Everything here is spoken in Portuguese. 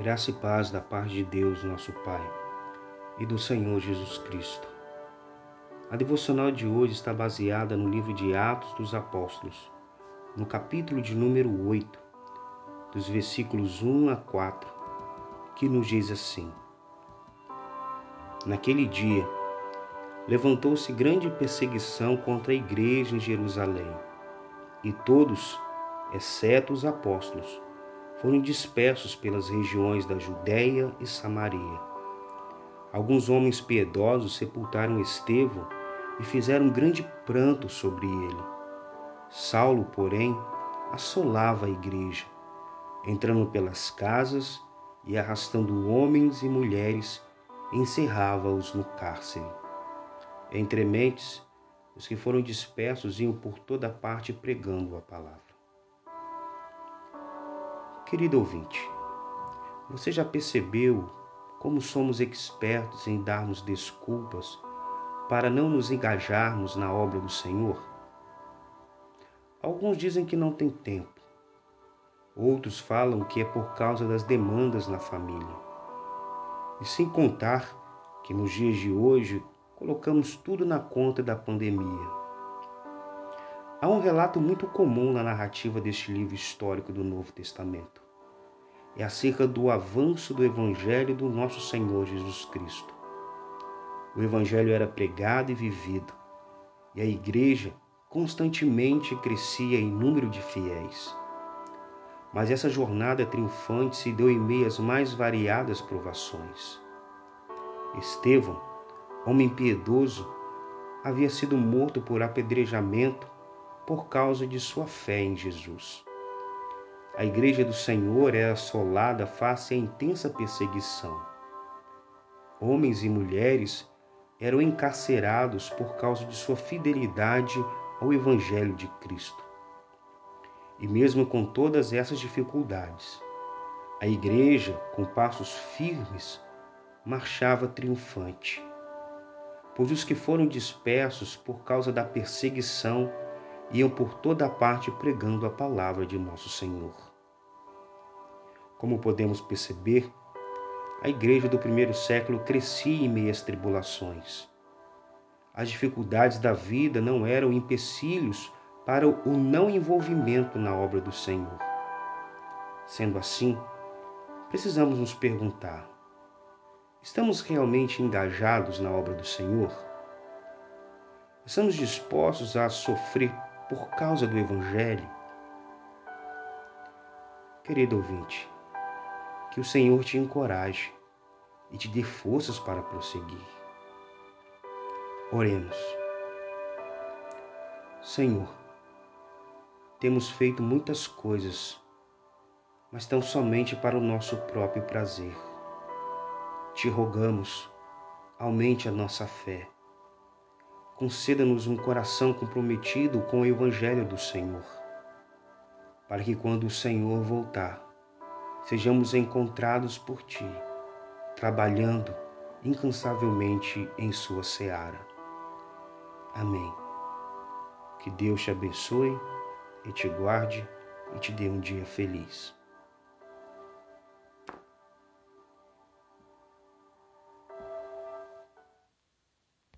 Graça e paz da paz de Deus, nosso Pai, e do Senhor Jesus Cristo. A devocional de hoje está baseada no livro de Atos dos Apóstolos, no capítulo de número 8, dos versículos 1 a 4, que nos diz assim: Naquele dia, levantou-se grande perseguição contra a igreja em Jerusalém, e todos, exceto os apóstolos, foram dispersos pelas regiões da Judéia e Samaria. Alguns homens piedosos sepultaram Estevão e fizeram um grande pranto sobre ele. Saulo, porém, assolava a igreja, entrando pelas casas e arrastando homens e mulheres, encerrava-os no cárcere. Entre mentes, os que foram dispersos iam por toda parte pregando a palavra. Querido ouvinte, você já percebeu como somos expertos em darmos desculpas para não nos engajarmos na obra do Senhor? Alguns dizem que não tem tempo. Outros falam que é por causa das demandas na família. E sem contar que nos dias de hoje colocamos tudo na conta da pandemia. Há um relato muito comum na narrativa deste livro histórico do Novo Testamento é acerca do avanço do Evangelho do nosso Senhor Jesus Cristo. O Evangelho era pregado e vivido, e a igreja constantemente crescia em número de fiéis. Mas essa jornada triunfante se deu em meio às mais variadas provações. Estevão, homem piedoso, havia sido morto por apedrejamento por causa de sua fé em Jesus. A igreja do Senhor é assolada face à intensa perseguição. Homens e mulheres eram encarcerados por causa de sua fidelidade ao Evangelho de Cristo. E mesmo com todas essas dificuldades, a igreja, com passos firmes, marchava triunfante. Pois os que foram dispersos por causa da perseguição iam por toda parte pregando a palavra de nosso Senhor. Como podemos perceber, a igreja do primeiro século crescia em meio às tribulações. As dificuldades da vida não eram empecilhos para o não envolvimento na obra do Senhor. Sendo assim, precisamos nos perguntar: estamos realmente engajados na obra do Senhor? Estamos dispostos a sofrer por causa do Evangelho? Querido ouvinte, que o Senhor te encoraje e te dê forças para prosseguir. Oremos. Senhor, temos feito muitas coisas, mas tão somente para o nosso próprio prazer. Te rogamos, aumente a nossa fé conceda-nos um coração comprometido com o Evangelho do Senhor, para que quando o Senhor voltar, sejamos encontrados por Ti, trabalhando incansavelmente em Sua seara. Amém. Que Deus te abençoe e te guarde e te dê um dia feliz.